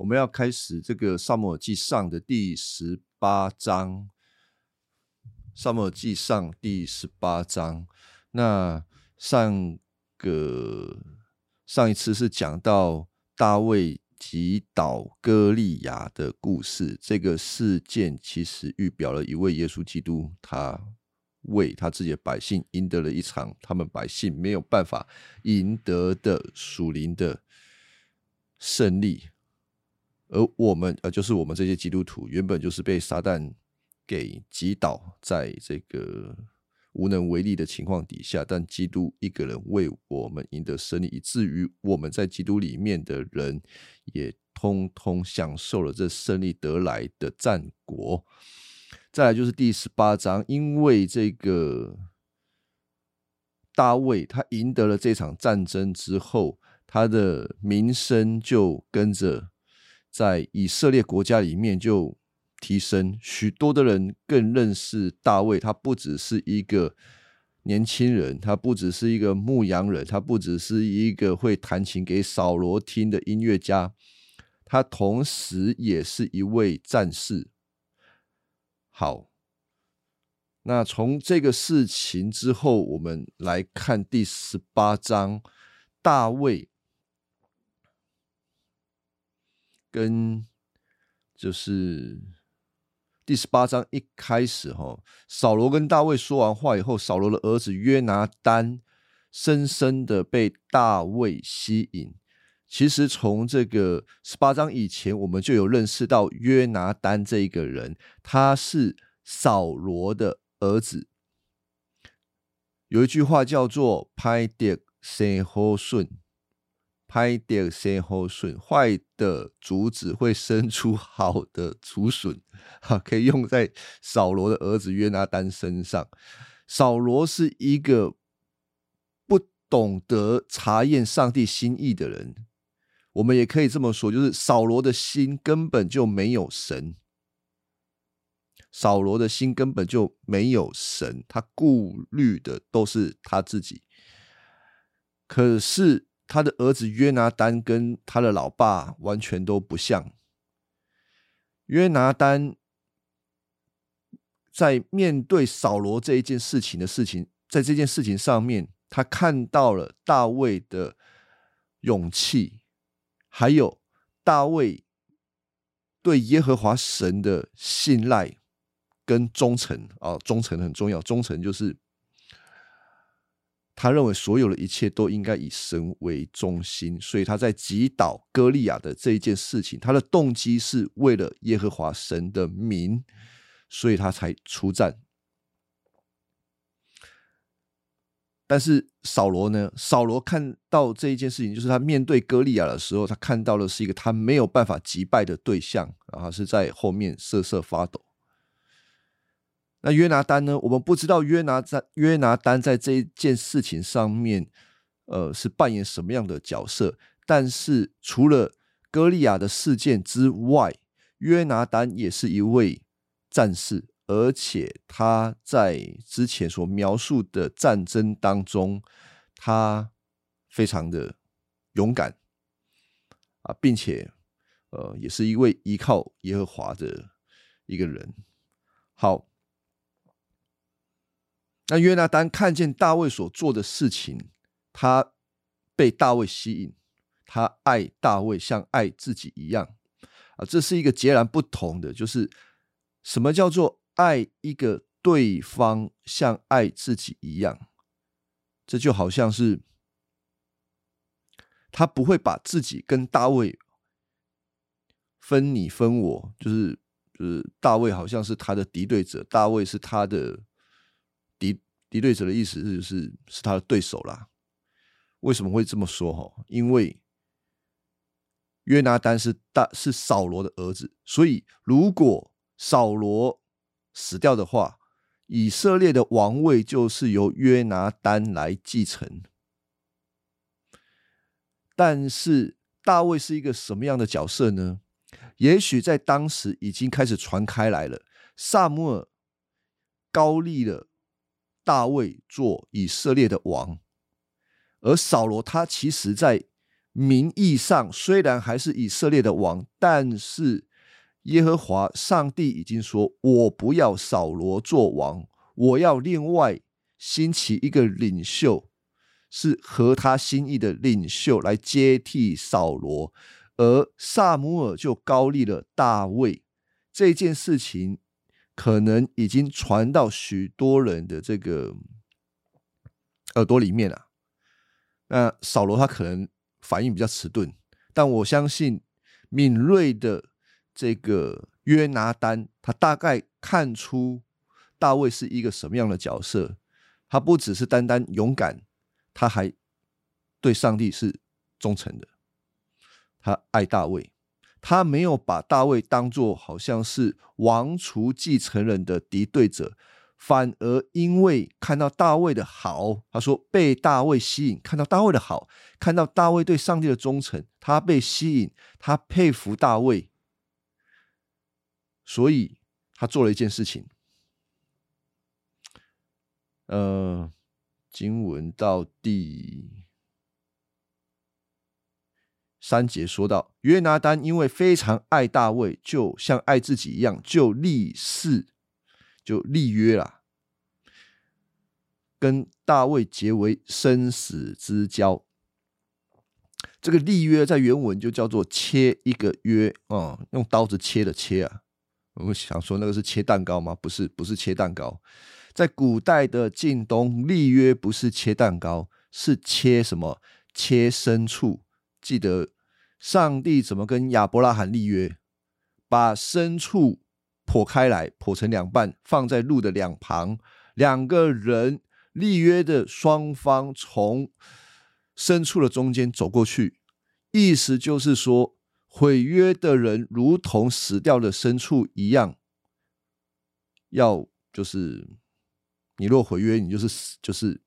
我们要开始这个《萨摩尔记上》的第十八章，《萨摩尔记上》第十八章。那上个上一次是讲到大卫击倒歌利亚的故事，这个事件其实预表了一位耶稣基督，他为他自己的百姓赢得了一场他们百姓没有办法赢得的属灵的胜利。而我们，呃，就是我们这些基督徒，原本就是被撒旦给击倒在这个无能为力的情况底下，但基督一个人为我们赢得胜利，以至于我们在基督里面的人也通通享受了这胜利得来的战果。再来就是第十八章，因为这个大卫他赢得了这场战争之后，他的名声就跟着。在以色列国家里面就提升，许多的人更认识大卫。他不只是一个年轻人，他不只是一个牧羊人，他不只是一个会弹琴给扫罗听的音乐家，他同时也是一位战士。好，那从这个事情之后，我们来看第十八章，大卫。跟就是第十八章一开始哈，扫罗跟大卫说完话以后，扫罗的儿子约拿丹深深的被大卫吸引。其实从这个十八章以前，我们就有认识到约拿丹这一个人，他是扫罗的儿子。有一句话叫做“拍碟生好顺”。拍点先后笋，坏的竹子会生出好的竹笋，哈，可以用在扫罗的儿子约拿丹身上。扫罗是一个不懂得查验上帝心意的人，我们也可以这么说，就是扫罗的心根本就没有神。扫罗的心根本就没有神，他顾虑的都是他自己。可是。他的儿子约拿丹跟他的老爸完全都不像。约拿丹在面对扫罗这一件事情的事情，在这件事情上面，他看到了大卫的勇气，还有大卫对耶和华神的信赖跟忠诚啊，忠诚很重要，忠诚就是。他认为所有的一切都应该以神为中心，所以他在击倒歌利亚的这一件事情，他的动机是为了耶和华神的名，所以他才出战。但是扫罗呢？扫罗看到这一件事情，就是他面对歌利亚的时候，他看到的是一个他没有办法击败的对象，然后是在后面瑟瑟发抖。那约拿丹呢？我们不知道约拿在约拿丹在这一件事情上面，呃，是扮演什么样的角色。但是除了歌利亚的事件之外，约拿丹也是一位战士，而且他在之前所描述的战争当中，他非常的勇敢啊，并且呃，也是一位依靠耶和华的一个人。好。那约拿丹看见大卫所做的事情，他被大卫吸引，他爱大卫像爱自己一样啊，这是一个截然不同的，就是什么叫做爱一个对方像爱自己一样？这就好像是他不会把自己跟大卫分你分我，就是就是大卫好像是他的敌对者，大卫是他的。敌对者的意思是是是他的对手啦。为什么会这么说？哈，因为约拿丹是大是扫罗的儿子，所以如果扫罗死掉的话，以色列的王位就是由约拿丹来继承。但是大卫是一个什么样的角色呢？也许在当时已经开始传开来了。萨母尔高利了。大卫做以色列的王，而扫罗他其实在名义上虽然还是以色列的王，但是耶和华上帝已经说：“我不要扫罗做王，我要另外兴起一个领袖，是合他心意的领袖来接替扫罗。”而萨姆尔就高立了大卫。这件事情可能已经传到许多人的这个耳朵里面了。那扫罗他可能。反应比较迟钝，但我相信敏锐的这个约拿丹，他大概看出大卫是一个什么样的角色。他不只是单单勇敢，他还对上帝是忠诚的。他爱大卫，他没有把大卫当做好像是王储继承人的敌对者。反而因为看到大卫的好，他说被大卫吸引，看到大卫的好，看到大卫对上帝的忠诚，他被吸引，他佩服大卫，所以他做了一件事情。呃，经文到第三节说到，约拿丹因为非常爱大卫，就像爱自己一样，就立誓。就立约了，跟大卫结为生死之交。这个立约在原文就叫做切一个约啊，用刀子切的切啊。我们想说那个是切蛋糕吗？不是，不是切蛋糕。在古代的晋东，立约不是切蛋糕，是切什么？切牲畜。记得上帝怎么跟亚伯拉罕立约？把牲畜。剖开来，剖成两半，放在路的两旁。两个人立约的双方从牲畜的中间走过去，意思就是说，毁约的人如同死掉的牲畜一样，要就是你若毁约，你就是死，就是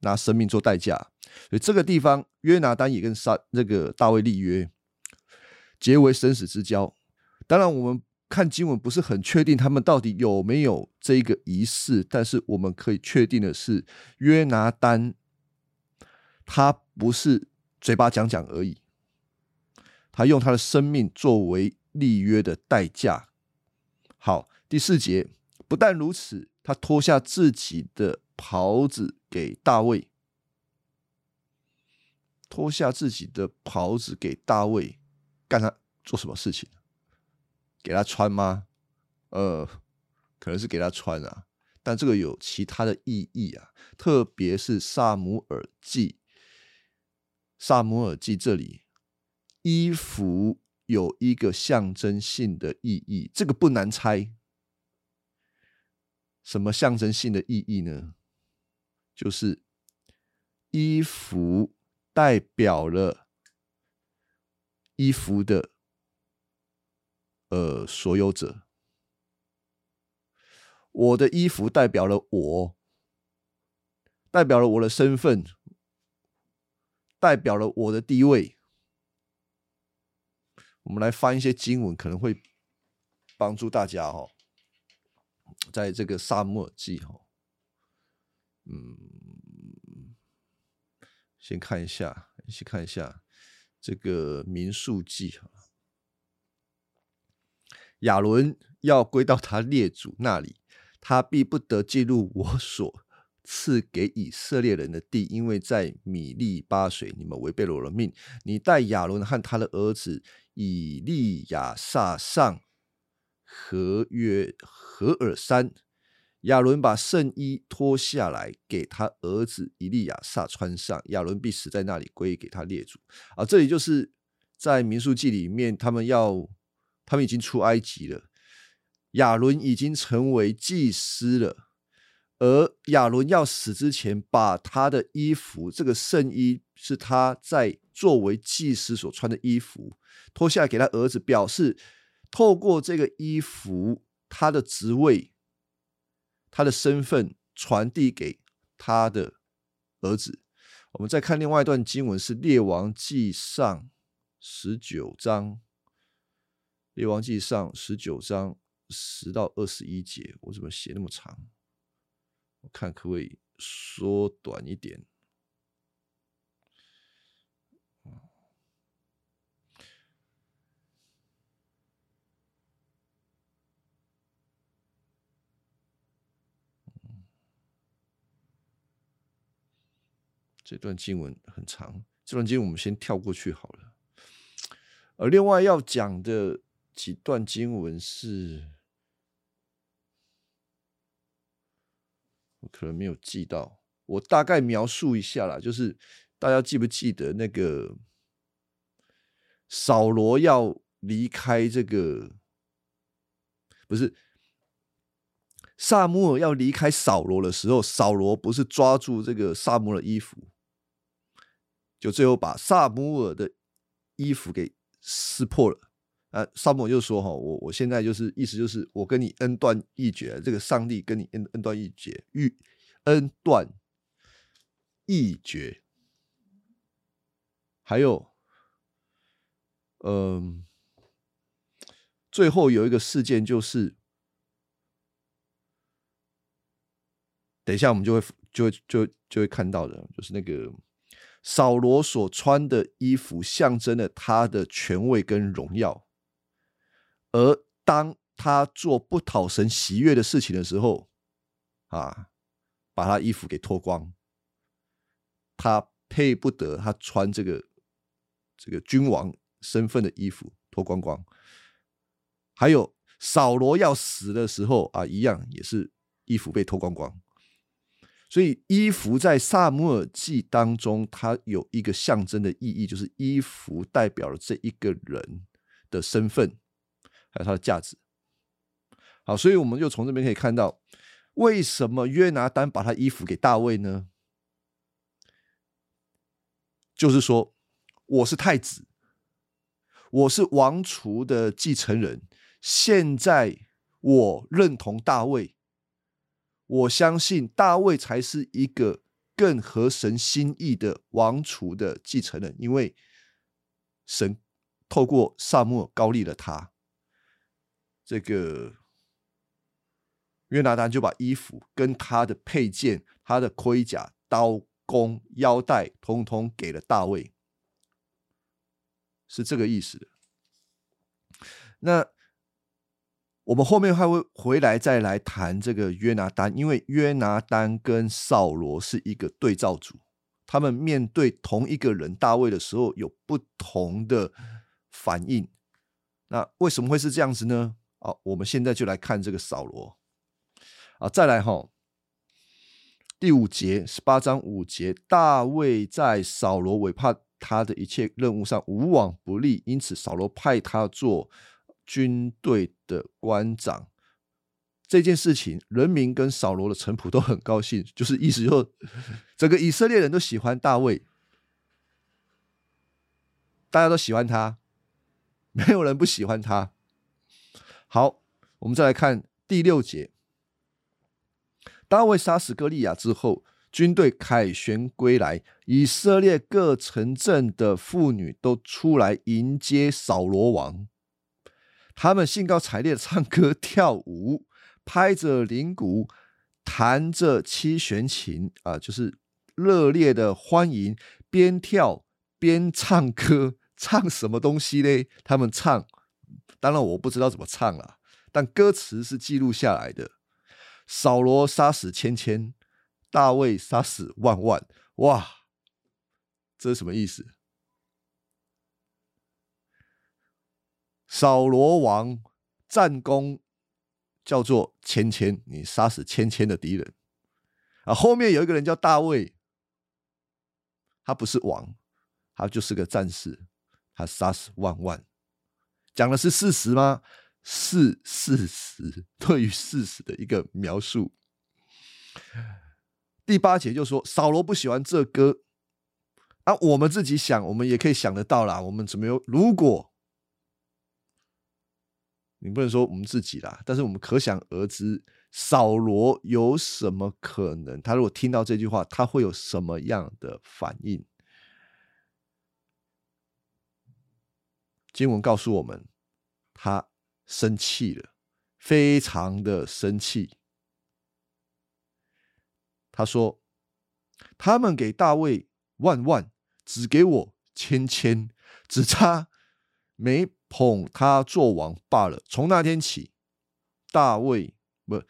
拿生命做代价。所以这个地方，约拿丹也跟杀那个大卫立约，结为生死之交。当然，我们。看经文不是很确定他们到底有没有这个仪式，但是我们可以确定的是，约拿丹他不是嘴巴讲讲而已，他用他的生命作为立约的代价。好，第四节不但如此，他脱下自己的袍子给大卫，脱下自己的袍子给大卫，干他做什么事情？给他穿吗？呃，可能是给他穿啊，但这个有其他的意义啊，特别是萨姆尔记，萨姆尔记这里衣服有一个象征性的意义，这个不难猜。什么象征性的意义呢？就是衣服代表了衣服的。呃，所有者，我的衣服代表了我，代表了我的身份，代表了我的地位。我们来翻一些经文，可能会帮助大家哈，在这个沙漠记哈，嗯，先看一下，一起看一下这个民数记哈。亚伦要归到他列祖那里，他必不得进入我所赐给以色列人的地，因为在米利巴水，你们违背了我的命。你带亚伦和他的儿子以利亚撒上和约何尔山。亚伦把圣衣脱下来，给他儿子以利亚撒穿上。亚伦必死在那里，归给他列祖。啊，这里就是在民数记里面，他们要。他们已经出埃及了，亚伦已经成为祭司了，而亚伦要死之前，把他的衣服，这个圣衣是他在作为祭司所穿的衣服，脱下来给他儿子，表示透过这个衣服，他的职位、他的身份传递给他的儿子。我们再看另外一段经文，是列王纪上十九章。列王纪上十九章十到二十一节，我怎么写那么长？我看可不可以缩短一点？这段经文很长，这段经文我们先跳过去好了。而另外要讲的几段经文是，我可能没有记到，我大概描述一下啦，就是大家记不记得那个扫罗要离开这个，不是？萨姆尔要离开扫罗的时候，扫罗不是抓住这个萨姆尔的衣服，就最后把萨姆尔的衣服给撕破了。啊，萨姆尔就说：“哈，我我现在就是意思就是我跟你恩断义绝，这个上帝跟你恩恩断义绝，欲恩断义绝。”还有，嗯，最后有一个事件就是。等一下，我们就会就会就就会看到的，就是那个扫罗所穿的衣服，象征了他的权位跟荣耀。而当他做不讨神喜悦的事情的时候，啊，把他衣服给脱光，他配不得他穿这个这个君王身份的衣服，脱光光。还有扫罗要死的时候啊，一样也是衣服被脱光光。所以衣服在萨姆尔记当中，它有一个象征的意义，就是衣服代表了这一个人的身份，还有他的价值。好，所以我们就从这边可以看到，为什么约拿丹把他衣服给大卫呢？就是说，我是太子，我是王储的继承人，现在我认同大卫。我相信大卫才是一个更合神心意的王储的继承人，因为神透过萨母高立了他。这个约拿丹就把衣服跟他的配件、他的盔甲、刀弓、腰带，通通给了大卫，是这个意思的。那。我们后面还会回来再来谈这个约拿丹，因为约拿丹跟扫罗是一个对照组，他们面对同一个人大卫的时候有不同的反应。那为什么会是这样子呢？好，我们现在就来看这个扫罗啊，再来哈，第五节十八章五节，大卫在扫罗委派他的一切任务上无往不利，因此扫罗派他做。军队的官长这件事情，人民跟扫罗的臣仆都很高兴，就是意思就整个以色列人都喜欢大卫，大家都喜欢他，没有人不喜欢他。好，我们再来看第六节，大卫杀死歌利亚之后，军队凯旋归来，以色列各城镇的妇女都出来迎接扫罗王。他们兴高采烈的唱歌跳舞，拍着铃鼓，弹着七弦琴啊，就是热烈的欢迎，边跳边唱歌，唱什么东西呢？他们唱，当然我不知道怎么唱了，但歌词是记录下来的。扫罗杀死千千，大卫杀死万万，哇，这是什么意思？扫罗王战功叫做千千，你杀死千千的敌人啊！后面有一个人叫大卫，他不是王，他就是个战士，他杀死万万，讲的是事实吗？是事实，对于事实的一个描述。第八节就说扫罗不喜欢这歌啊，我们自己想，我们也可以想得到啦。我们怎么有如果？你不能说我们自己啦，但是我们可想而知，扫罗有什么可能？他如果听到这句话，他会有什么样的反应？经文告诉我们，他生气了，非常的生气。他说：“他们给大卫万万，只给我千千，只差没。”捧他做王罢了。从那天起，大卫不，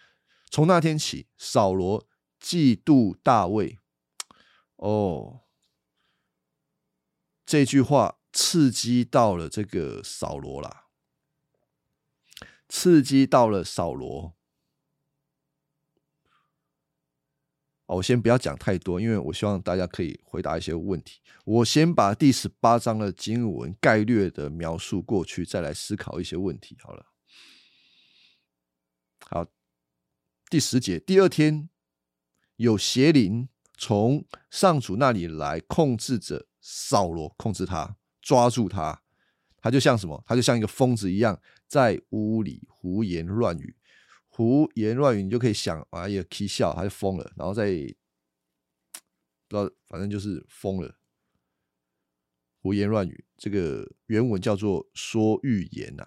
从那天起，扫罗嫉妒大卫。哦，这句话刺激到了这个扫罗啦，刺激到了扫罗。我先不要讲太多，因为我希望大家可以回答一些问题。我先把第十八章的经文概略的描述过去，再来思考一些问题。好了，好，第十节，第二天有邪灵从上主那里来，控制着扫罗，控制他，抓住他，他就像什么？他就像一个疯子一样，在屋里胡言乱语。胡言乱语，你就可以想，哎呀，K 笑，他就疯了，然后再不知道，反正就是疯了。胡言乱语，这个原文叫做说预言呐，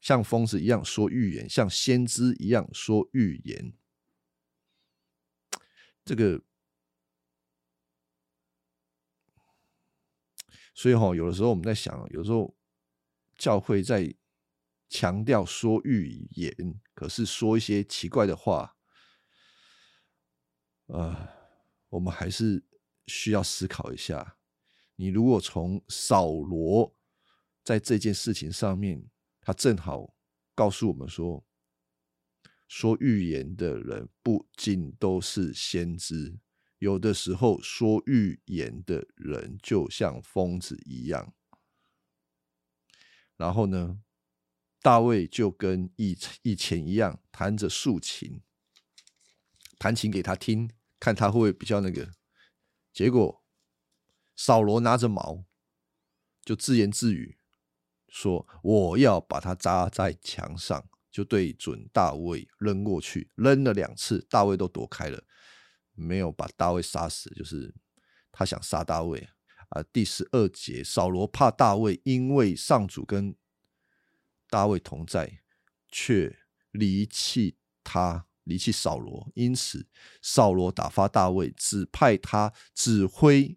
像疯子一样说预言，像先知一样说预言。这个，所以哈，有的时候我们在想，有时候教会在。强调说预言，可是说一些奇怪的话，呃，我们还是需要思考一下。你如果从扫罗在这件事情上面，他正好告诉我们说，说预言的人不仅都是先知，有的时候说预言的人就像疯子一样。然后呢？大卫就跟以以前一样弹着竖琴，弹琴给他听，看他会不会比较那个。结果扫罗拿着矛，就自言自语说：“我要把他扎在墙上。”就对准大卫扔过去，扔了两次，大卫都躲开了，没有把大卫杀死。就是他想杀大卫啊。第十二节，扫罗怕大卫，因为上主跟。大卫同在，却离弃他，离弃扫罗。因此，扫罗打发大卫，指派他指挥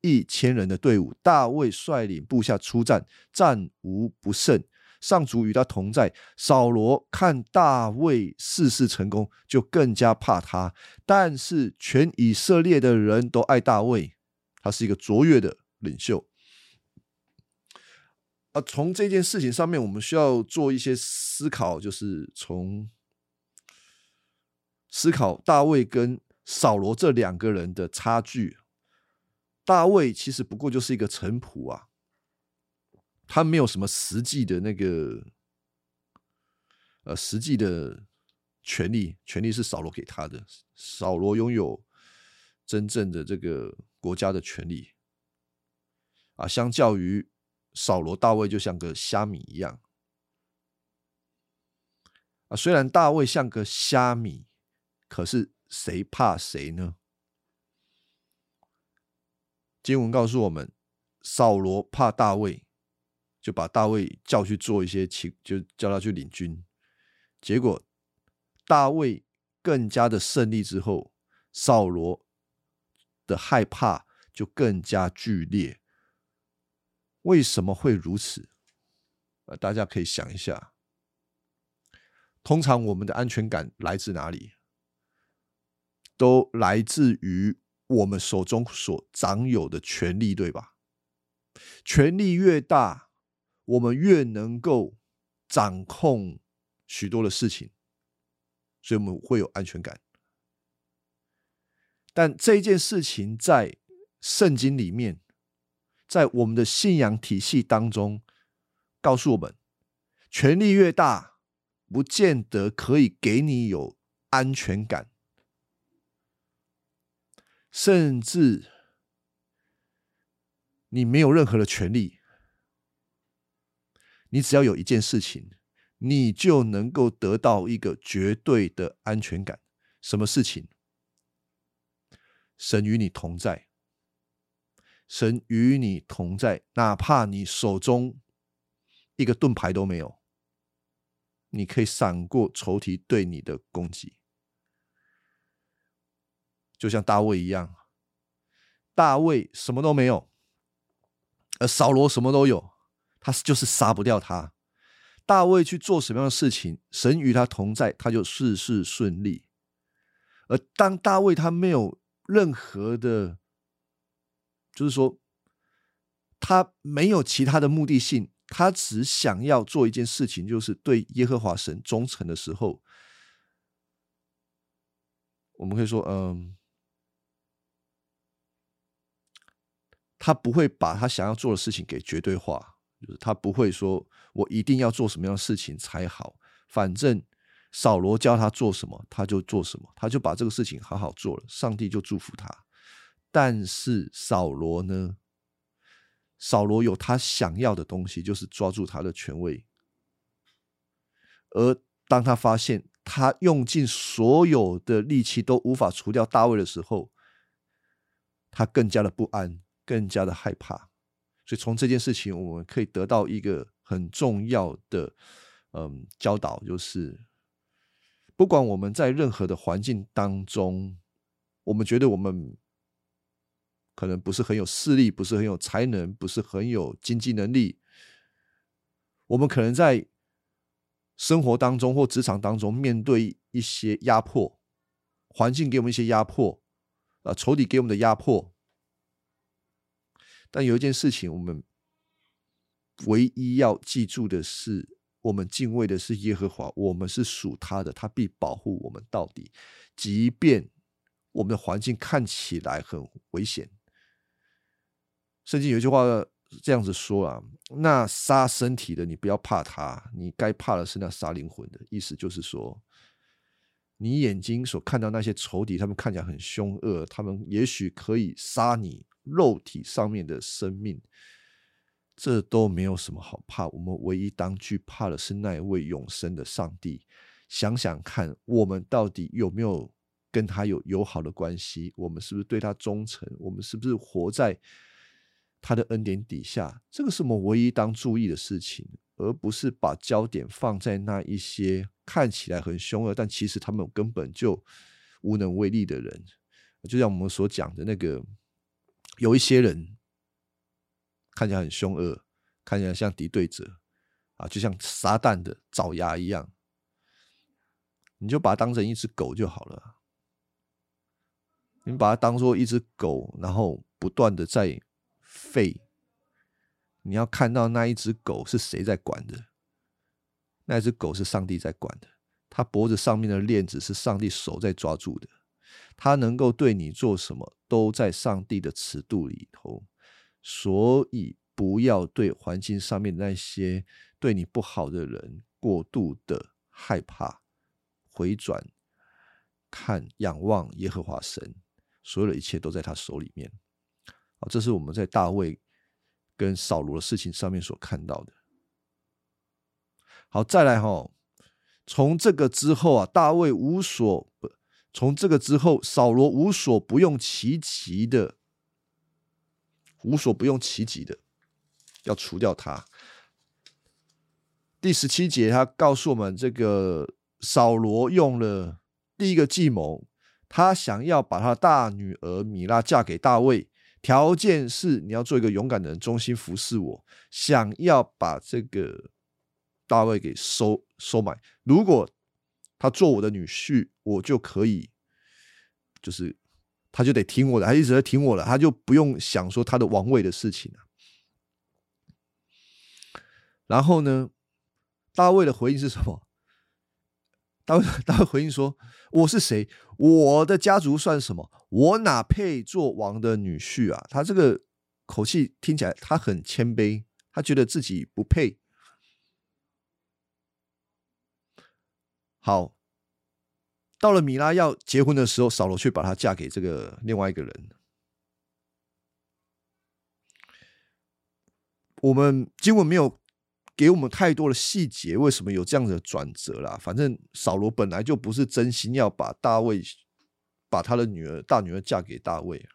一千人的队伍。大卫率领部下出战，战无不胜。上主与他同在。扫罗看大卫事事成功，就更加怕他。但是，全以色列的人都爱大卫，他是一个卓越的领袖。啊，从这件事情上面，我们需要做一些思考，就是从思考大卫跟扫罗这两个人的差距。大卫其实不过就是一个臣仆啊，他没有什么实际的那个，呃，实际的权利，权利是扫罗给他的。扫罗拥有真正的这个国家的权利啊，相较于。扫罗、大卫就像个虾米一样啊！虽然大卫像个虾米，可是谁怕谁呢？经文告诉我们，扫罗怕大卫，就把大卫叫去做一些情，就叫他去领军。结果大卫更加的胜利之后，扫罗的害怕就更加剧烈。为什么会如此？呃，大家可以想一下。通常我们的安全感来自哪里？都来自于我们手中所掌有的权力，对吧？权力越大，我们越能够掌控许多的事情，所以我们会有安全感。但这件事情在圣经里面。在我们的信仰体系当中，告诉我们，权力越大，不见得可以给你有安全感，甚至你没有任何的权利，你只要有一件事情，你就能够得到一个绝对的安全感。什么事情？神与你同在。神与你同在，哪怕你手中一个盾牌都没有，你可以闪过仇敌对你的攻击，就像大卫一样。大卫什么都没有，而扫罗什么都有，他就是杀不掉他。大卫去做什么样的事情，神与他同在，他就事事顺利。而当大卫他没有任何的。就是说他没有其他的目的性，他只想要做一件事情，就是对耶和华神忠诚的时候，我们可以说，嗯。他不会把他想要做的事情给绝对化，就是他不会说我一定要做什么样的事情才好，反正扫罗教他做什么，他就做什么，他就把这个事情好好做了，上帝就祝福他。但是扫罗呢？扫罗有他想要的东西，就是抓住他的权位。而当他发现他用尽所有的力气都无法除掉大卫的时候，他更加的不安。更加的害怕，所以从这件事情，我们可以得到一个很重要的嗯教导，就是不管我们在任何的环境当中，我们觉得我们可能不是很有势力，不是很有才能，不是很有经济能力，我们可能在生活当中或职场当中面对一些压迫，环境给我们一些压迫，啊，仇敌给我们的压迫。但有一件事情，我们唯一要记住的是，我们敬畏的是耶和华，我们是属他的，他必保护我们到底。即便我们的环境看起来很危险，圣经有一句话这样子说啊：“那杀身体的，你不要怕他，你该怕的是那杀灵魂的。”意思就是说，你眼睛所看到那些仇敌，他们看起来很凶恶，他们也许可以杀你。肉体上面的生命，这都没有什么好怕。我们唯一当惧怕的是那一位永生的上帝。想想看，我们到底有没有跟他有友好的关系？我们是不是对他忠诚？我们是不是活在他的恩典底下？这个是我们唯一当注意的事情，而不是把焦点放在那一些看起来很凶恶，但其实他们根本就无能为力的人。就像我们所讲的那个。有一些人看起来很凶恶，看起来像敌对者啊，就像撒旦的爪牙一样，你就把它当成一只狗就好了。你把它当做一只狗，然后不断的在吠。你要看到那一只狗是谁在管的？那只狗是上帝在管的，它脖子上面的链子是上帝手在抓住的。他能够对你做什么，都在上帝的尺度里头，所以不要对环境上面那些对你不好的人过度的害怕，回转看仰望耶和华神，所有的一切都在他手里面。啊，这是我们在大卫跟扫罗的事情上面所看到的。好，再来哈，从这个之后啊，大卫无所不。从这个之后，扫罗无所不用其极的，无所不用其极的，要除掉他。第十七节，他告诉我们，这个扫罗用了第一个计谋，他想要把他大女儿米拉嫁给大卫，条件是你要做一个勇敢的人，忠心服侍我，想要把这个大卫给收收买。如果他做我的女婿，我就可以，就是他就得听我的，他一直在听我的，他就不用想说他的王位的事情了。然后呢，大卫的回应是什么？大卫大卫回应说：“我是谁？我的家族算什么？我哪配做王的女婿啊？”他这个口气听起来，他很谦卑，他觉得自己不配。好，到了米拉要结婚的时候，扫罗却把她嫁给这个另外一个人。我们经文没有给我们太多的细节，为什么有这样的转折啦？反正扫罗本来就不是真心要把大卫把他的女儿大女儿嫁给大卫，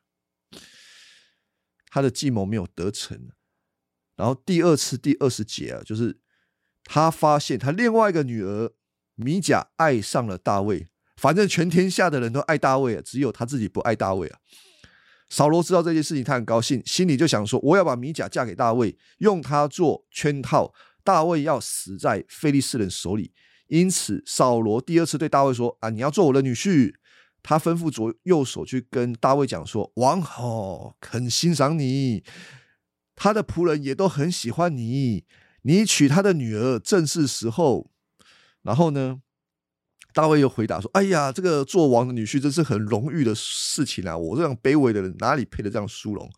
他的计谋没有得逞。然后第二次第二十节啊，就是他发现他另外一个女儿。米甲爱上了大卫，反正全天下的人都爱大卫啊，只有他自己不爱大卫啊。扫罗知道这件事情，他很高兴，心里就想说：我要把米甲嫁给大卫，用他做圈套，大卫要死在菲利士人手里。因此，扫罗第二次对大卫说：啊，你要做我的女婿。他吩咐左右手去跟大卫讲说：“王哦，很欣赏你，他的仆人也都很喜欢你，你娶他的女儿正是时候。”然后呢，大卫又回答说：“哎呀，这个做王的女婿真是很荣誉的事情啊！我这样卑微的人哪里配得这样殊荣？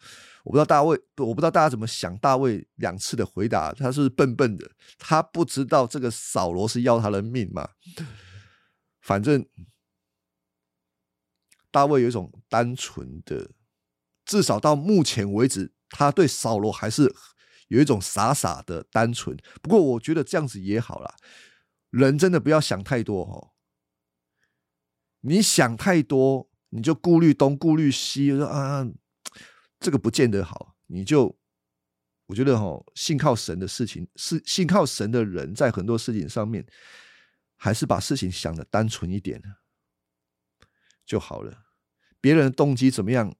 我不知道大卫，我不知道大家怎么想。大卫两次的回答，他是笨笨的，他不知道这个扫罗是要他的命嘛？反正。”大卫有一种单纯的，至少到目前为止，他对扫罗还是有一种傻傻的单纯。不过，我觉得这样子也好啦，人真的不要想太多哦。你想太多，你就顾虑东顾虑西，说啊，这个不见得好。你就我觉得哈，信靠神的事情，是信靠神的人，在很多事情上面，还是把事情想的单纯一点就好了。别人的动机怎么样？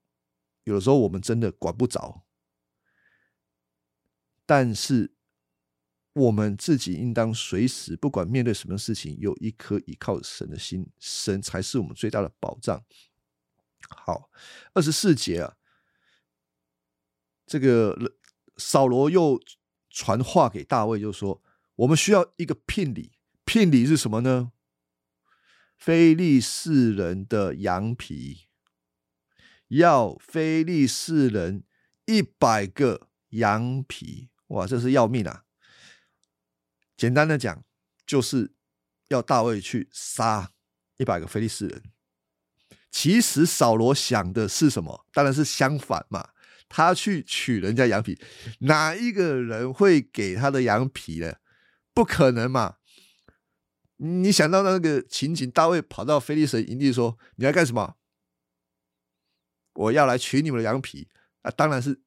有的时候我们真的管不着，但是我们自己应当随时，不管面对什么事情，有一颗依靠神的心，神才是我们最大的保障。好，二十四节啊，这个扫罗又传话给大卫，就说：“我们需要一个聘礼，聘礼是什么呢？非利士人的羊皮。”要非利士人一百个羊皮，哇，这是要命啊！简单的讲，就是要大卫去杀一百个非利士人。其实扫罗想的是什么？当然是相反嘛，他去取人家羊皮，哪一个人会给他的羊皮呢？不可能嘛！你想到那个情景，大卫跑到非利士营地说：“你要干什么？”我要来取你们的羊皮，那当然是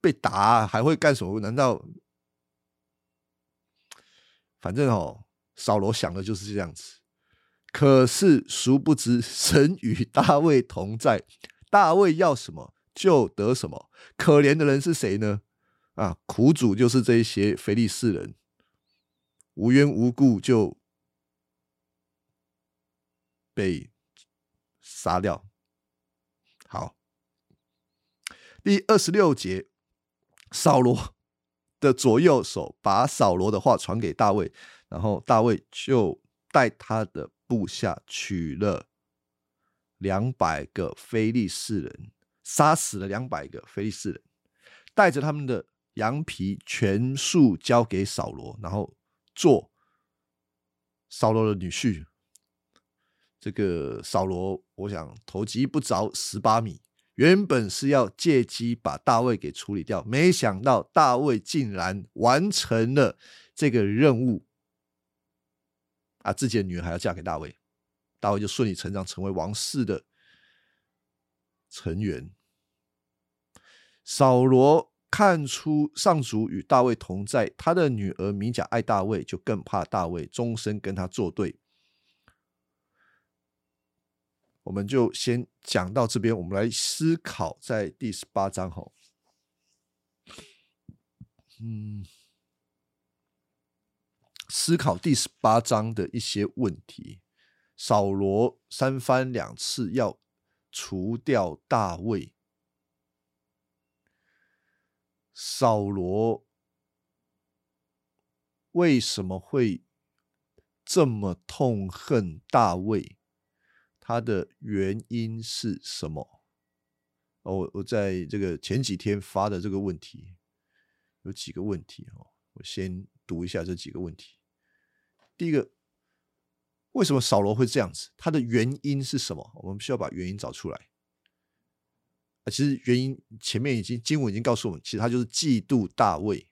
被打，还会干什么？难道反正哦，扫罗想的就是这样子。可是殊不知，神与大卫同在，大卫要什么就得什么。可怜的人是谁呢？啊，苦主就是这些腓利士人，无缘无故就被杀掉。好，第二十六节，扫罗的左右手把扫罗的话传给大卫，然后大卫就带他的部下取了两百个非利士人，杀死了两百个非利士人，带着他们的羊皮全数交给扫罗，然后做扫罗的女婿。这个扫罗，我想投机不着十八米，原本是要借机把大卫给处理掉，没想到大卫竟然完成了这个任务，啊，自己的女儿还要嫁给大卫，大卫就顺理成章成为王室的成员。扫罗看出上主与大卫同在，他的女儿米甲爱大卫，就更怕大卫，终身跟他作对。我们就先讲到这边，我们来思考在第十八章哈，嗯，思考第十八章的一些问题。扫罗三番两次要除掉大卫，扫罗为什么会这么痛恨大卫？它的原因是什么？哦，我我在这个前几天发的这个问题有几个问题哦，我先读一下这几个问题。第一个，为什么扫罗会这样子？它的原因是什么？我们需要把原因找出来。啊，其实原因前面已经经文已经告诉我们，其实他就是嫉妒大卫。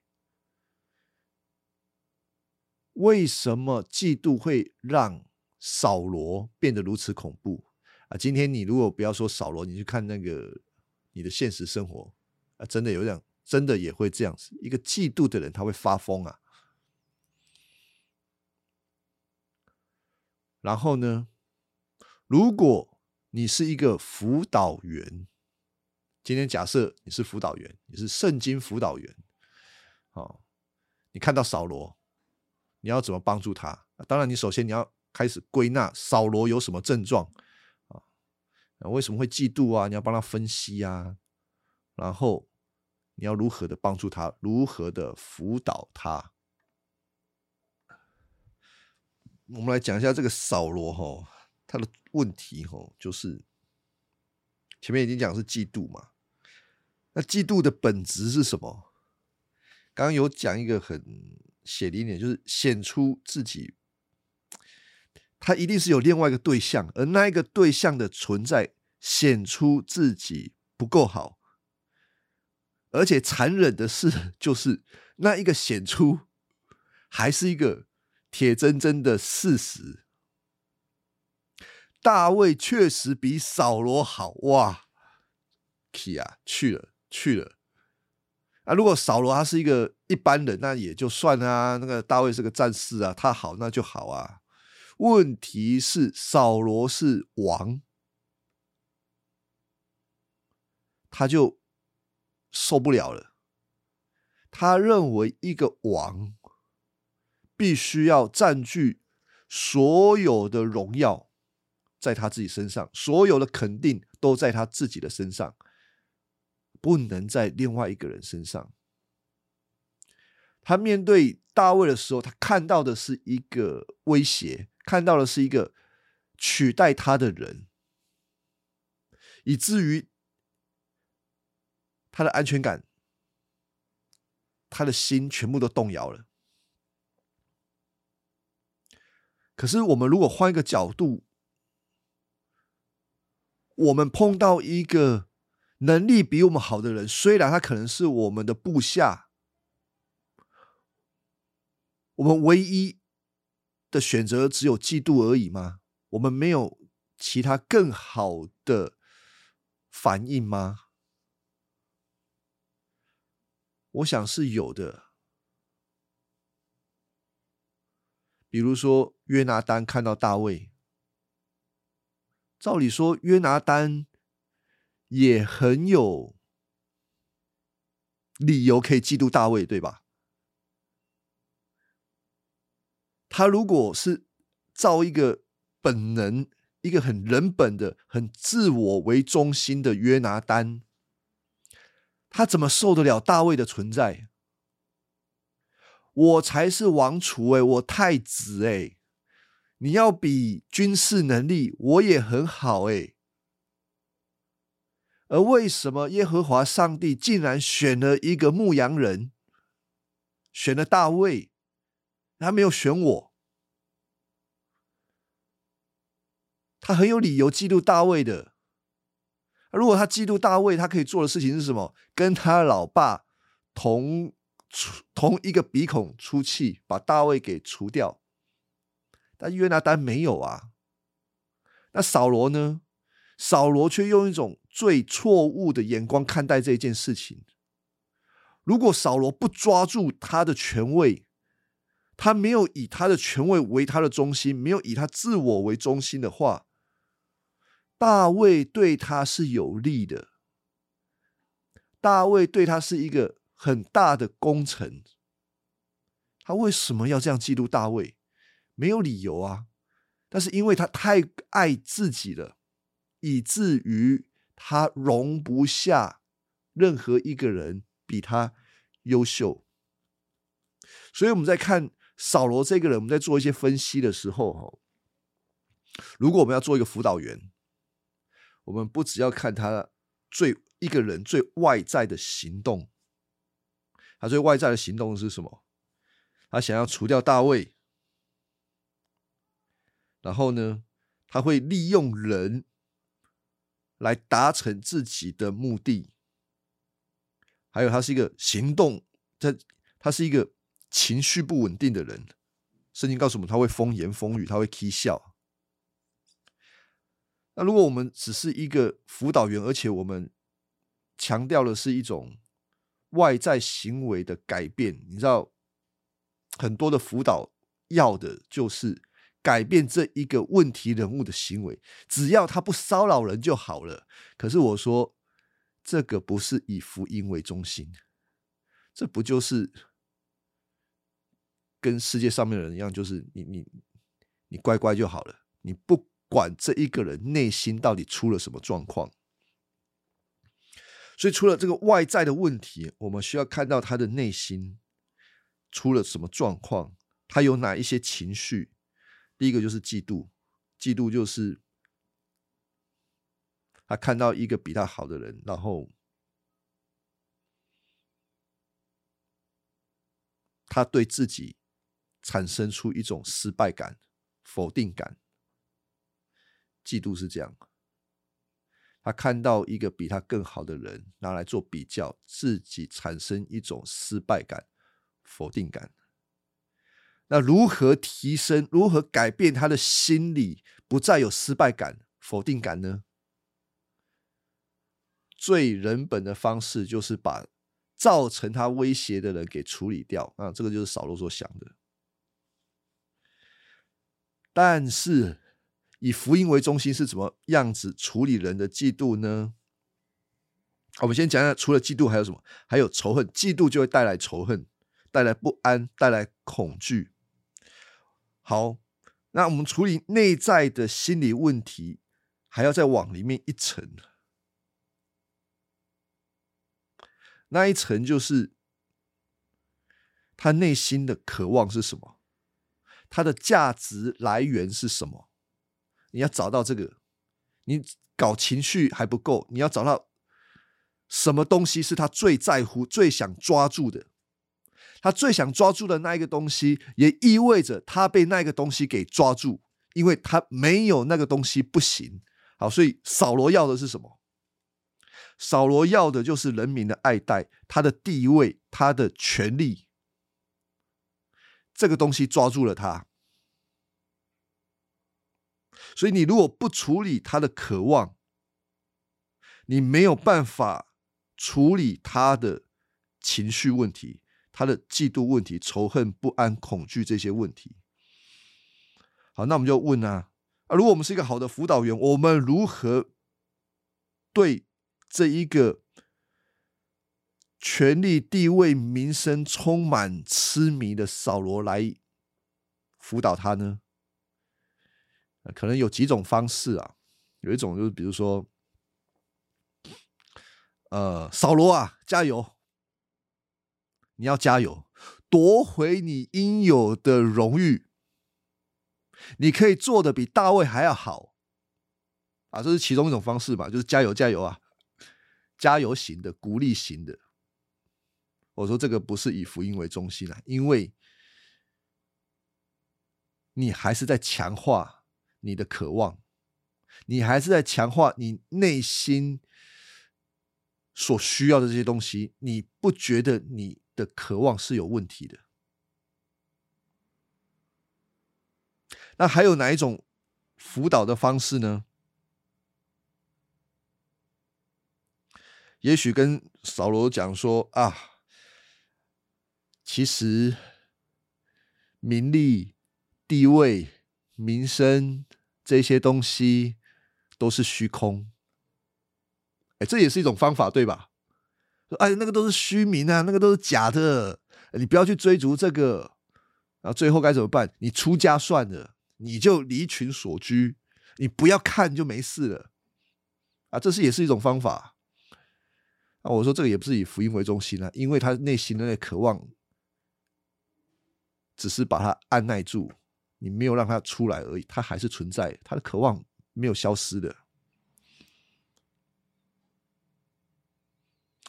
为什么嫉妒会让？扫罗变得如此恐怖啊！今天你如果不要说扫罗，你去看那个你的现实生活啊，真的有点，真的也会这样子。一个嫉妒的人，他会发疯啊。然后呢，如果你是一个辅导员，今天假设你是辅导员，你是圣经辅导员，哦，你看到扫罗，你要怎么帮助他？当然，你首先你要。开始归纳扫罗有什么症状啊？为什么会嫉妒啊？你要帮他分析啊，然后你要如何的帮助他，如何的辅导他。我们来讲一下这个扫罗哈，他的问题哈，就是前面已经讲是嫉妒嘛。那嫉妒的本质是什么？刚刚有讲一个很血淋淋，就是显出自己。他一定是有另外一个对象，而那一个对象的存在显出自己不够好，而且残忍的是，就是那一个显出还是一个铁铮铮的事实。大卫确实比扫罗好哇！去啊，去了去了。啊，如果扫罗他是一个一般人，那也就算啊。那个大卫是个战士啊，他好那就好啊。问题是扫罗是王，他就受不了了。他认为一个王必须要占据所有的荣耀在他自己身上，所有的肯定都在他自己的身上，不能在另外一个人身上。他面对大卫的时候，他看到的是一个威胁。看到的是一个取代他的人，以至于他的安全感、他的心全部都动摇了。可是，我们如果换一个角度，我们碰到一个能力比我们好的人，虽然他可能是我们的部下，我们唯一。的选择只有嫉妒而已吗？我们没有其他更好的反应吗？我想是有的。比如说，约拿丹看到大卫，照理说，约拿丹也很有理由可以嫉妒大卫，对吧？他如果是造一个本能，一个很人本的、很自我为中心的约拿丹，他怎么受得了大卫的存在？我才是王储哎，我太子哎，你要比军事能力，我也很好哎。而为什么耶和华上帝竟然选了一个牧羊人，选了大卫？他没有选我，他很有理由嫉妒大卫的。如果他嫉妒大卫，他可以做的事情是什么？跟他老爸同出同一个鼻孔出气，把大卫给除掉。但约拿丹没有啊。那扫罗呢？扫罗却用一种最错误的眼光看待这一件事情。如果扫罗不抓住他的权位，他没有以他的权位为他的中心，没有以他自我为中心的话，大卫对他是有利的。大卫对他是一个很大的功臣。他为什么要这样嫉妒大卫？没有理由啊。但是因为他太爱自己了，以至于他容不下任何一个人比他优秀。所以我们在看。扫罗这个人，我们在做一些分析的时候，哈，如果我们要做一个辅导员，我们不只要看他最一个人最外在的行动，他最外在的行动是什么？他想要除掉大卫，然后呢，他会利用人来达成自己的目的，还有他是一个行动，他他是一个。情绪不稳定的人，圣经告诉我们，他会风言风语，他会啼笑。那如果我们只是一个辅导员，而且我们强调的是一种外在行为的改变，你知道，很多的辅导要的就是改变这一个问题人物的行为，只要他不骚扰人就好了。可是我说，这个不是以福音为中心，这不就是？跟世界上面的人一样，就是你你你乖乖就好了，你不管这一个人内心到底出了什么状况。所以，除了这个外在的问题，我们需要看到他的内心出了什么状况，他有哪一些情绪。第一个就是嫉妒，嫉妒就是他看到一个比他好的人，然后他对自己产生出一种失败感、否定感。嫉妒是这样。他看到一个比他更好的人拿来做比较，自己产生一种失败感、否定感。那如何提升、如何改变他的心理，不再有失败感、否定感呢？最人本的方式就是把造成他威胁的人给处理掉。啊，这个就是扫罗所想的。但是。以福音为中心是怎么样子处理人的嫉妒呢？我们先讲讲，除了嫉妒还有什么？还有仇恨。嫉妒就会带来仇恨，带来不安，带来恐惧。好，那我们处理内在的心理问题，还要再往里面一层。那一层就是他内心的渴望是什么？他的价值来源是什么？你要找到这个，你搞情绪还不够，你要找到什么东西是他最在乎、最想抓住的。他最想抓住的那一个东西，也意味着他被那个东西给抓住，因为他没有那个东西不行。好，所以扫罗要的是什么？扫罗要的就是人民的爱戴，他的地位，他的权利。这个东西抓住了他。所以，你如果不处理他的渴望，你没有办法处理他的情绪问题、他的嫉妒问题、仇恨、不安、恐惧这些问题。好，那我们就问啊，啊，如果我们是一个好的辅导员，我们如何对这一个权力、地位、名声充满痴迷的扫罗来辅导他呢？可能有几种方式啊，有一种就是比如说，呃，扫罗啊，加油！你要加油，夺回你应有的荣誉。你可以做的比大卫还要好啊，这是其中一种方式吧，就是加油加油啊，加油型的，鼓励型的。我说这个不是以福音为中心啊，因为你还是在强化。你的渴望，你还是在强化你内心所需要的这些东西。你不觉得你的渴望是有问题的？那还有哪一种辅导的方式呢？也许跟扫罗讲说啊，其实名利、地位。民生这些东西都是虚空，哎，这也是一种方法，对吧？哎，那个都是虚名啊，那个都是假的，你不要去追逐这个。然后最后该怎么办？你出家算了，你就离群所居，你不要看就没事了。啊，这是也是一种方法。啊，我说这个也不是以福音为中心啊，因为他内心的那渴望，只是把它按耐住。你没有让他出来而已，他还是存在，他的渴望没有消失的。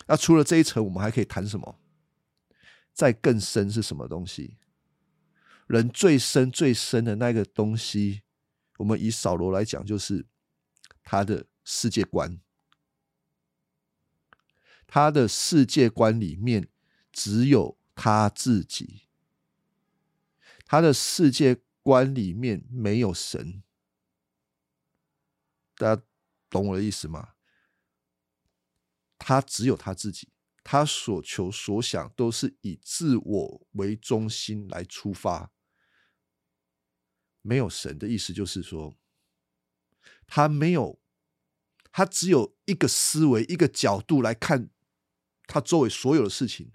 那除了这一层，我们还可以谈什么？再更深是什么东西？人最深最深的那个东西，我们以扫罗来讲，就是他的世界观。他的世界观里面只有他自己，他的世界。观里面没有神，大家懂我的意思吗？他只有他自己，他所求所想都是以自我为中心来出发，没有神的意思就是说，他没有，他只有一个思维、一个角度来看他周围所有的事情。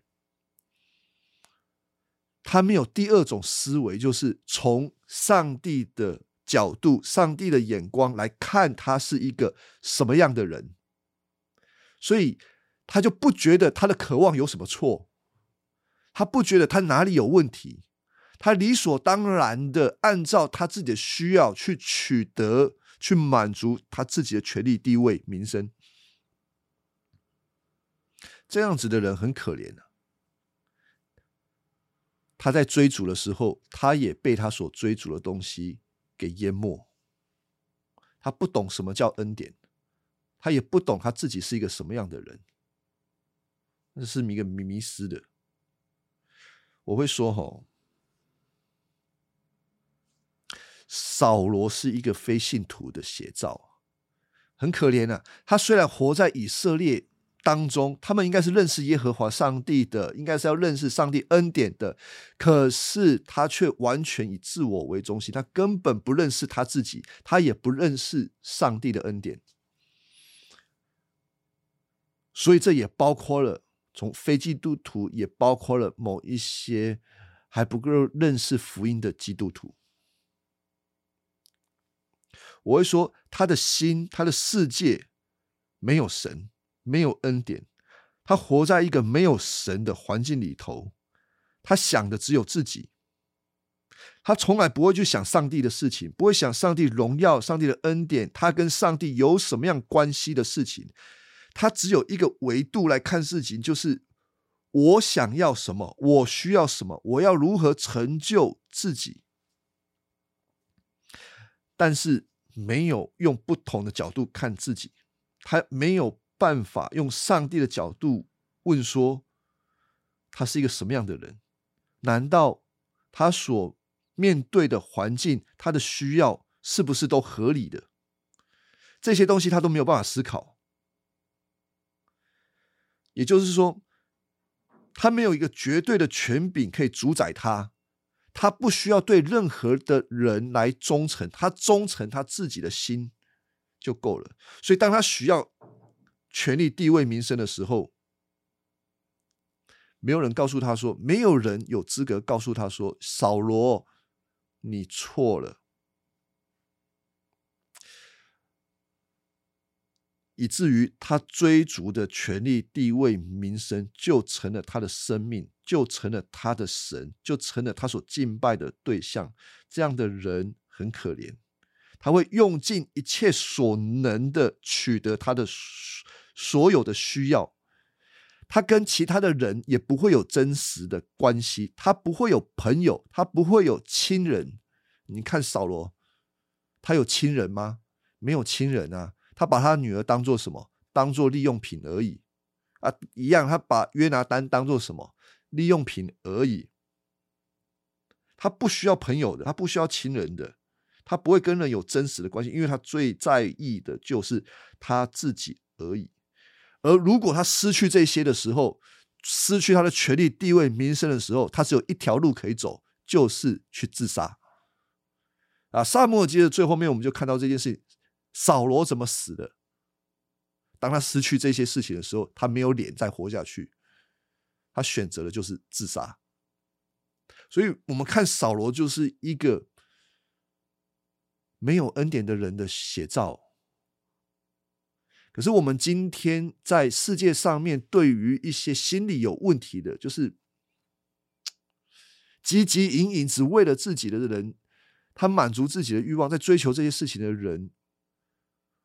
他没有第二种思维，就是从上帝的角度、上帝的眼光来看他是一个什么样的人，所以他就不觉得他的渴望有什么错，他不觉得他哪里有问题，他理所当然的按照他自己的需要去取得、去满足他自己的权利、地位、名声。这样子的人很可怜啊！他在追逐的时候，他也被他所追逐的东西给淹没。他不懂什么叫恩典，他也不懂他自己是一个什么样的人，那是一个迷迷失的。我会说，吼，扫罗是一个非信徒的写照，很可怜啊。他虽然活在以色列。当中，他们应该是认识耶和华上帝的，应该是要认识上帝恩典的。可是他却完全以自我为中心，他根本不认识他自己，他也不认识上帝的恩典。所以这也包括了从非基督徒，也包括了某一些还不够认识福音的基督徒。我会说，他的心，他的世界没有神。没有恩典，他活在一个没有神的环境里头，他想的只有自己，他从来不会去想上帝的事情，不会想上帝荣耀、上帝的恩典，他跟上帝有什么样关系的事情，他只有一个维度来看事情，就是我想要什么，我需要什么，我要如何成就自己，但是没有用不同的角度看自己，他没有。办法用上帝的角度问说，他是一个什么样的人？难道他所面对的环境，他的需要是不是都合理的？这些东西他都没有办法思考。也就是说，他没有一个绝对的权柄可以主宰他，他不需要对任何的人来忠诚，他忠诚他自己的心就够了。所以，当他需要。权力、地位、名声的时候，没有人告诉他说，没有人有资格告诉他说：“扫罗，你错了。”以至于他追逐的权力、地位、名声，就成了他的生命，就成了他的神，就成了他所敬拜的对象。这样的人很可怜，他会用尽一切所能的取得他的。所有的需要，他跟其他的人也不会有真实的关系，他不会有朋友，他不会有亲人。你看扫罗，他有亲人吗？没有亲人啊，他把他女儿当做什么？当做利用品而已啊，一样，他把约拿丹当做什么？利用品而已。他不需要朋友的，他不需要亲人的，他不会跟人有真实的关系，因为他最在意的就是他自己而已。而如果他失去这些的时候，失去他的权力、地位、名声的时候，他只有一条路可以走，就是去自杀。啊，萨摩尔记的最后面，我们就看到这件事情：扫罗怎么死的？当他失去这些事情的时候，他没有脸再活下去，他选择的就是自杀。所以，我们看扫罗就是一个没有恩典的人的写照。可是我们今天在世界上面，对于一些心理有问题的，就是 汲汲营营只为了自己的人，他满足自己的欲望，在追求这些事情的人，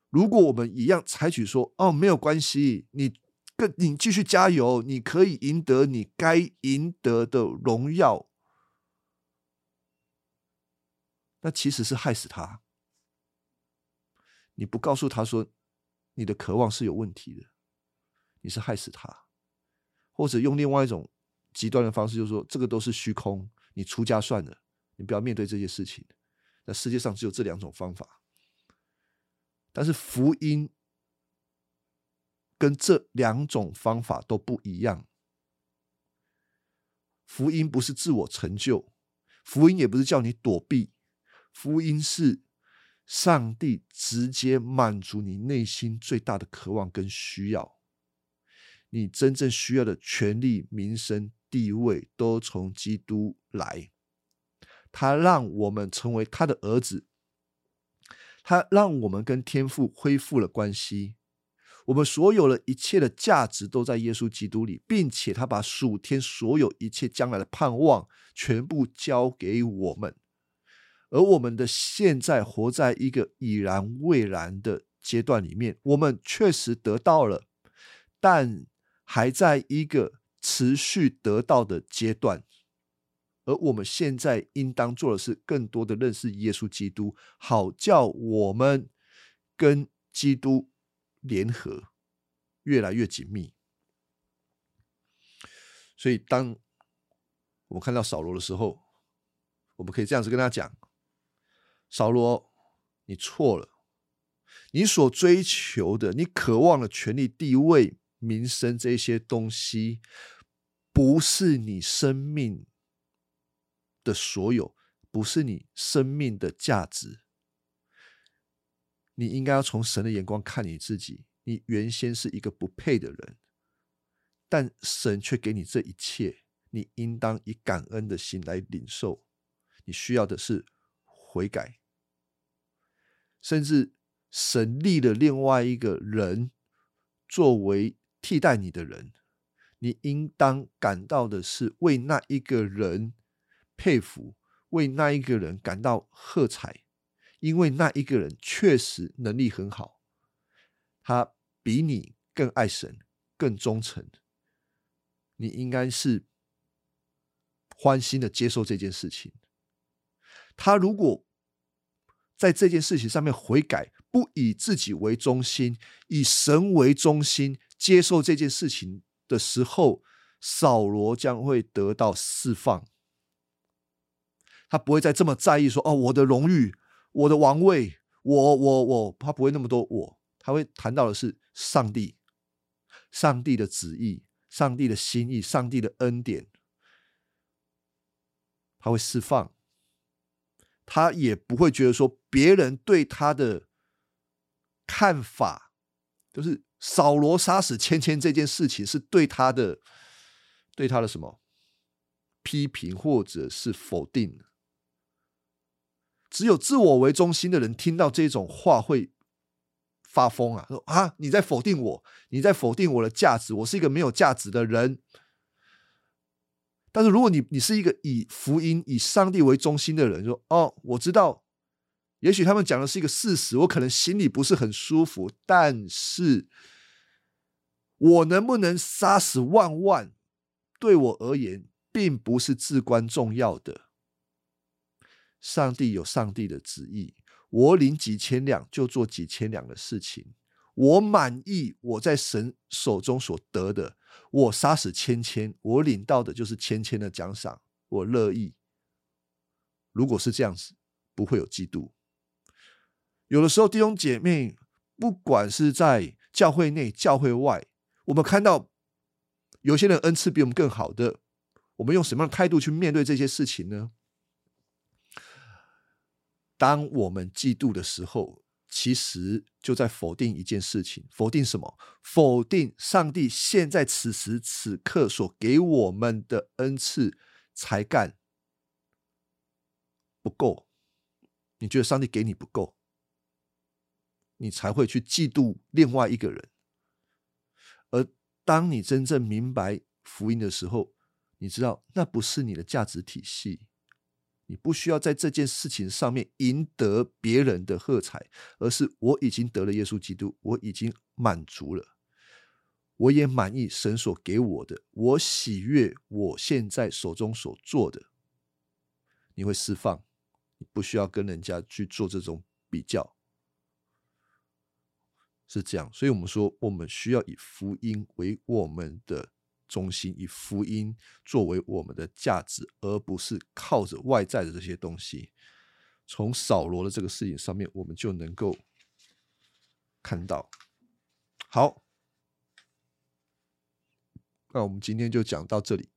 如果我们一样采取说，哦，没有关系，你更你继续加油，你可以赢得你该赢得的荣耀，那其实是害死他。你不告诉他说。你的渴望是有问题的，你是害死他，或者用另外一种极端的方式，就是说这个都是虚空，你出家算了，你不要面对这些事情。那世界上只有这两种方法，但是福音跟这两种方法都不一样。福音不是自我成就，福音也不是叫你躲避，福音是。上帝直接满足你内心最大的渴望跟需要，你真正需要的权利、名声、地位，都从基督来。他让我们成为他的儿子，他让我们跟天父恢复了关系。我们所有的一切的价值都在耶稣基督里，并且他把属天所有一切将来的盼望全部交给我们，而我们的现在活在一个已然未然的阶段里面，我们确实得到了，但还在一个持续得到的阶段。而我们现在应当做的是，更多的认识耶稣基督，好叫我们跟基督。联合越来越紧密，所以当我们看到扫罗的时候，我们可以这样子跟他讲：扫罗，你错了，你所追求的、你渴望的权力、地位、名声这些东西，不是你生命的所有，不是你生命的价值。你应该要从神的眼光看你自己。你原先是一个不配的人，但神却给你这一切。你应当以感恩的心来领受。你需要的是悔改，甚至神立了另外一个人作为替代你的人。你应当感到的是为那一个人佩服，为那一个人感到喝彩。因为那一个人确实能力很好，他比你更爱神、更忠诚。你应该是欢心的接受这件事情。他如果在这件事情上面悔改，不以自己为中心，以神为中心，接受这件事情的时候，扫罗将会得到释放。他不会再这么在意说：“哦，我的荣誉。”我的王位，我我我，他不会那么多我，他会谈到的是上帝，上帝的旨意，上帝的心意，上帝的恩典，他会释放，他也不会觉得说别人对他的看法，就是扫罗杀死芊芊这件事情是对他的，对他的什么批评或者是否定。只有自我为中心的人听到这种话会发疯啊！说啊，你在否定我，你在否定我的价值，我是一个没有价值的人。但是如果你你是一个以福音、以上帝为中心的人，说哦，我知道，也许他们讲的是一个事实，我可能心里不是很舒服，但是我能不能杀死万万，对我而言并不是至关重要的。上帝有上帝的旨意，我领几千两就做几千两的事情，我满意我在神手中所得的，我杀死千千，我领到的就是千千的奖赏，我乐意。如果是这样子，不会有嫉妒。有的时候弟兄姐妹，不管是在教会内、教会外，我们看到有些人恩赐比我们更好的，我们用什么样的态度去面对这些事情呢？当我们嫉妒的时候，其实就在否定一件事情。否定什么？否定上帝现在此时此刻所给我们的恩赐、才干不够。你觉得上帝给你不够，你才会去嫉妒另外一个人。而当你真正明白福音的时候，你知道那不是你的价值体系。你不需要在这件事情上面赢得别人的喝彩，而是我已经得了耶稣基督，我已经满足了，我也满意神所给我的，我喜悦我现在手中所做的。你会释放，你不需要跟人家去做这种比较，是这样。所以我们说，我们需要以福音为我们的。中心以福音作为我们的价值，而不是靠着外在的这些东西。从扫罗的这个事情上面，我们就能够看到。好，那我们今天就讲到这里。